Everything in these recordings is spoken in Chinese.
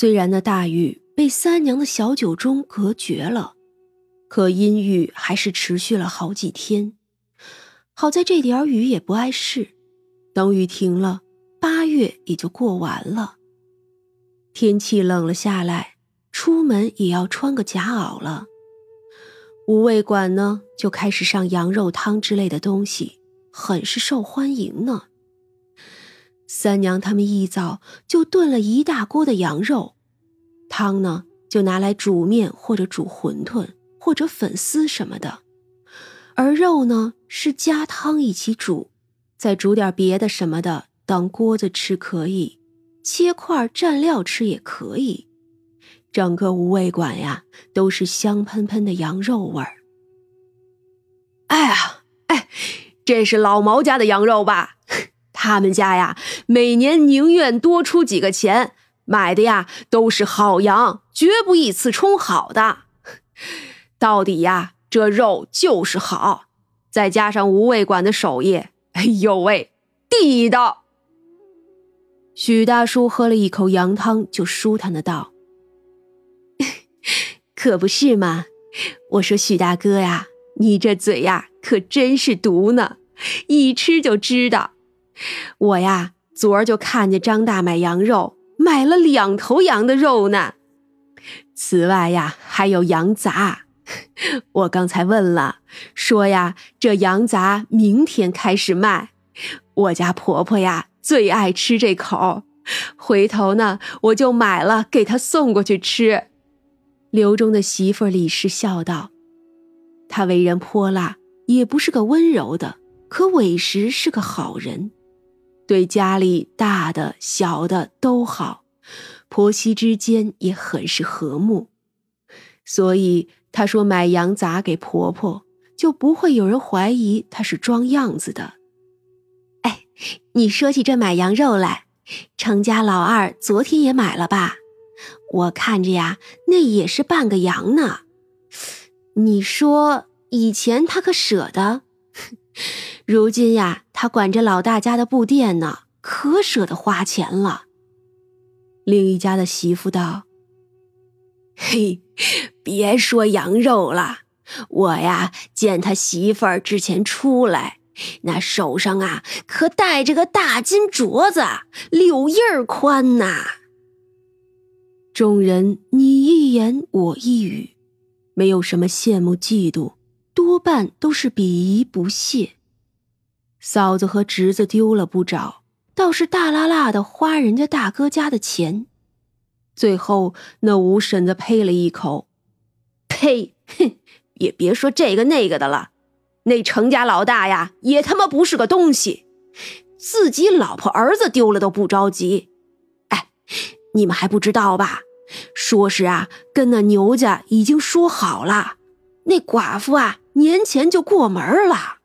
虽然那大雨被三娘的小酒盅隔绝了，可阴雨还是持续了好几天。好在这点雨也不碍事，等雨停了，八月也就过完了。天气冷了下来，出门也要穿个夹袄了。五味馆呢，就开始上羊肉汤之类的东西，很是受欢迎呢。三娘他们一早就炖了一大锅的羊肉，汤呢就拿来煮面或者煮馄饨或者粉丝什么的，而肉呢是加汤一起煮，再煮点别的什么的当锅子吃可以，切块蘸料吃也可以。整个无味馆呀都是香喷喷的羊肉味儿。哎呀，哎，这是老毛家的羊肉吧？他们家呀，每年宁愿多出几个钱买的呀，都是好羊，绝不一次充好的。到底呀，这肉就是好，再加上无味馆的手艺，哎呦喂，地道。许大叔喝了一口羊汤，就舒坦的道：“ 可不是嘛，我说许大哥呀，你这嘴呀，可真是毒呢，一吃就知道。” 我呀，昨儿就看见张大买羊肉，买了两头羊的肉呢。此外呀，还有羊杂。我刚才问了，说呀，这羊杂明天开始卖。我家婆婆呀，最爱吃这口。回头呢，我就买了给她送过去吃。刘忠的媳妇李氏笑道：“他为人泼辣，也不是个温柔的，可委实是个好人。”对家里大的小的都好，婆媳之间也很是和睦，所以她说买羊杂给婆婆，就不会有人怀疑她是装样子的。哎，你说起这买羊肉来，程家老二昨天也买了吧？我看着呀，那也是半个羊呢。你说以前他可舍得？如今呀，他管着老大家的布店呢，可舍得花钱了。另一家的媳妇道：“ 嘿，别说羊肉了，我呀见他媳妇儿之前出来，那手上啊可戴着个大金镯子，柳叶儿宽呐。”众人你一言我一语，没有什么羡慕嫉妒。多半都是鄙夷不屑，嫂子和侄子丢了不找，倒是大拉拉的花人家大哥家的钱。最后那五婶子呸了一口：“呸！哼，也别说这个那个的了，那程家老大呀，也他妈不是个东西，自己老婆儿子丢了都不着急。哎，你们还不知道吧？说是啊，跟那牛家已经说好了，那寡妇啊。”年前就过门了。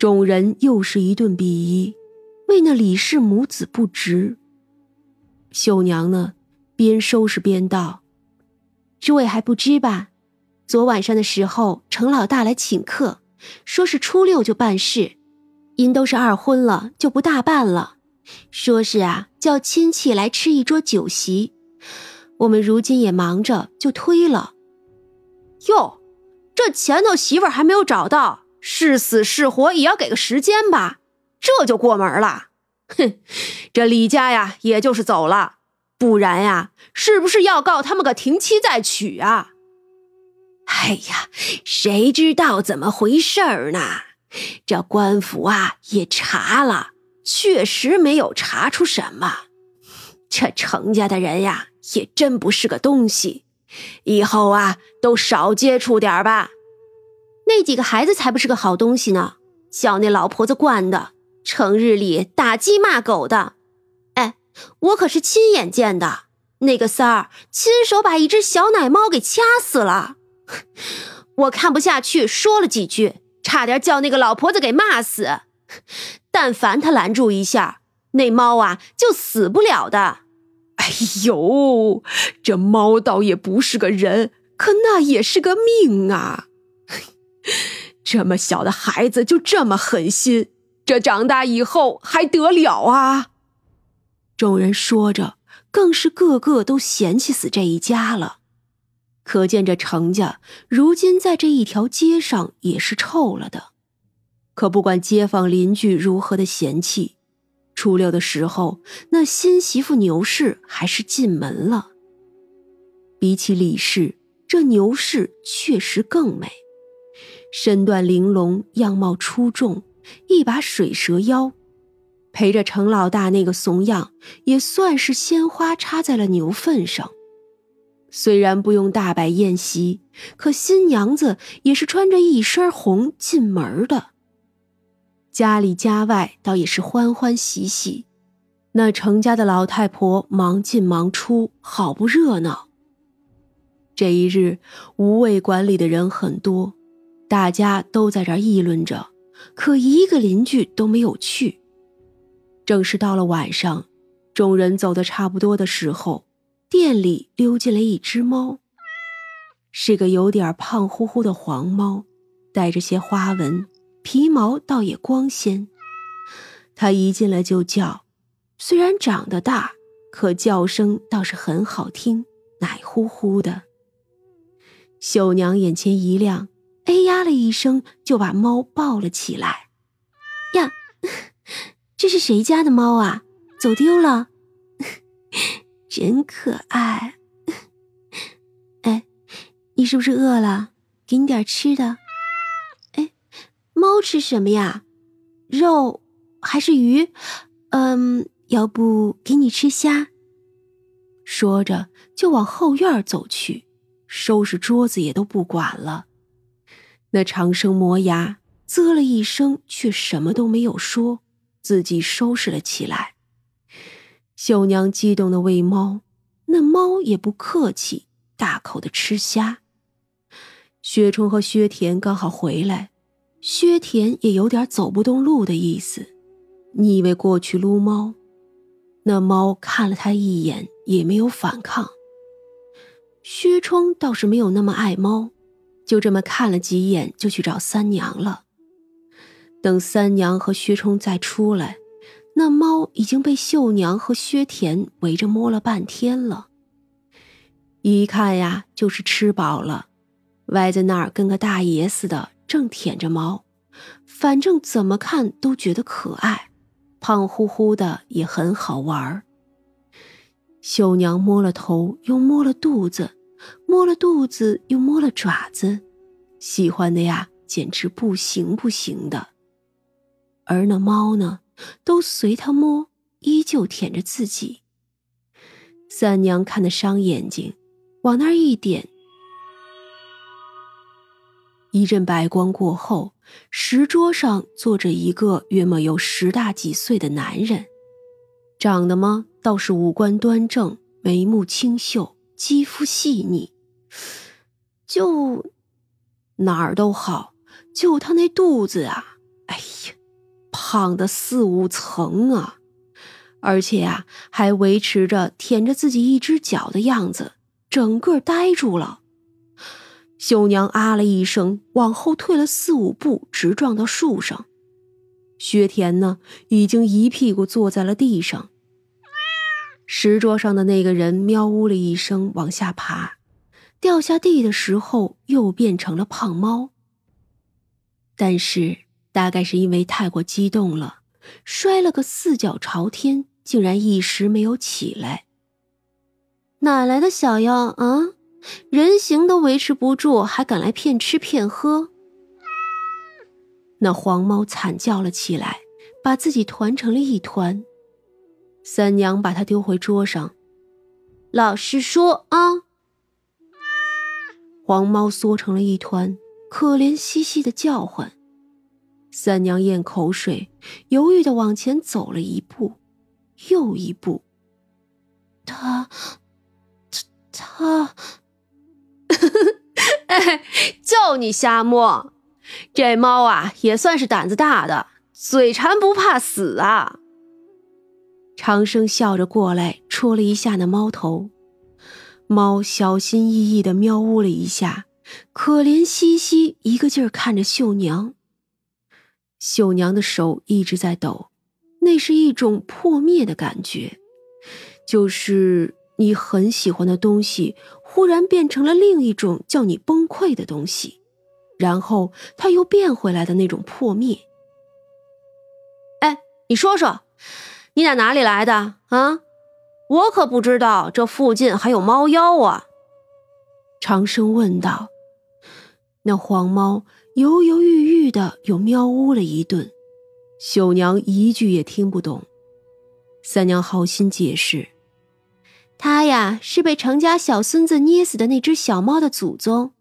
众人又是一顿鄙夷，为那李氏母子不值。秀娘呢，边收拾边道：“诸位还不知吧？昨晚上的时候，程老大来请客，说是初六就办事，因都是二婚了，就不大办了。说是啊，叫亲戚来吃一桌酒席。我们如今也忙着，就推了。哟。”这前头媳妇还没有找到，是死是活也要给个时间吧？这就过门了？哼，这李家呀，也就是走了，不然呀，是不是要告他们个停妻再娶啊？哎呀，谁知道怎么回事儿呢？这官府啊也查了，确实没有查出什么。这程家的人呀，也真不是个东西。以后啊，都少接触点吧。那几个孩子才不是个好东西呢，叫那老婆子惯的，成日里打鸡骂狗的。哎，我可是亲眼见的，那个三儿亲手把一只小奶猫给掐死了。我看不下去，说了几句，差点叫那个老婆子给骂死。但凡他拦住一下，那猫啊就死不了的。哎呦，这猫倒也不是个人，可那也是个命啊！这么小的孩子就这么狠心，这长大以后还得了啊？众人说着，更是个个都嫌弃死这一家了。可见这程家如今在这一条街上也是臭了的。可不管街坊邻居如何的嫌弃，初六的时候，那新媳妇牛氏还是进门了。比起李氏，这牛氏确实更美，身段玲珑，样貌出众，一把水蛇腰，陪着程老大那个怂样，也算是鲜花插在了牛粪上。虽然不用大摆宴席，可新娘子也是穿着一身红进门的。家里家外倒也是欢欢喜喜，那程家的老太婆忙进忙出，好不热闹。这一日，无畏馆里的人很多，大家都在这议论着，可一个邻居都没有去。正是到了晚上，众人走的差不多的时候。店里溜进来一只猫，是个有点胖乎乎的黄猫，带着些花纹，皮毛倒也光鲜。它一进来就叫，虽然长得大，可叫声倒是很好听，奶乎乎的。秀娘眼前一亮，了一声，就把猫抱了起来。呀，这是谁家的猫啊？走丢了？真可爱，哎，你是不是饿了？给你点吃的。哎，猫吃什么呀？肉还是鱼？嗯，要不给你吃虾？说着就往后院走去，收拾桌子也都不管了。那长生磨牙，啧了一声，却什么都没有说，自己收拾了起来。秀娘激动的喂猫，那猫也不客气，大口的吃虾。薛冲和薛田刚好回来，薛田也有点走不动路的意思，你以为过去撸猫，那猫看了他一眼也没有反抗。薛冲倒是没有那么爱猫，就这么看了几眼就去找三娘了。等三娘和薛冲再出来。那猫已经被秀娘和薛田围着摸了半天了，一看呀就是吃饱了，歪在那儿跟个大爷似的，正舔着猫，反正怎么看都觉得可爱，胖乎乎的也很好玩。秀娘摸了头，又摸了肚子，摸了肚子又摸了爪子，喜欢的呀简直不行不行的，而那猫呢？都随他摸，依旧舔着自己。三娘看得伤眼睛，往那儿一点，一阵白光过后，石桌上坐着一个约莫有十大几岁的男人，长得嘛倒是五官端正，眉目清秀，肌肤细腻，就哪儿都好，就他那肚子啊，哎呀！胖的四五层啊，而且啊，还维持着舔着自己一只脚的样子，整个呆住了。秀娘啊了一声，往后退了四五步，直撞到树上。薛田呢，已经一屁股坐在了地上。石桌上的那个人喵呜了一声，往下爬，掉下地的时候又变成了胖猫。但是。大概是因为太过激动了，摔了个四脚朝天，竟然一时没有起来。哪来的小妖啊？人形都维持不住，还敢来骗吃骗喝？那黄猫惨叫了起来，把自己团成了一团。三娘把它丢回桌上，老实说啊。黄猫缩成了一团，可怜兮兮的叫唤。三娘咽口水，犹豫的往前走了一步，又一步。他，他，他，哎，就你瞎摸！这猫啊，也算是胆子大的，嘴馋不怕死啊！长生笑着过来，戳了一下那猫头。猫小心翼翼的喵呜了一下，可怜兮兮，一个劲儿看着秀娘。秀娘的手一直在抖，那是一种破灭的感觉，就是你很喜欢的东西，忽然变成了另一种叫你崩溃的东西，然后它又变回来的那种破灭。哎，你说说，你俩哪里来的啊？我可不知道这附近还有猫妖啊！长生问道。那黄猫犹犹豫豫的又喵呜了一顿，秀娘一句也听不懂。三娘好心解释。他呀，是被程家小孙子捏死的那只小猫的祖宗。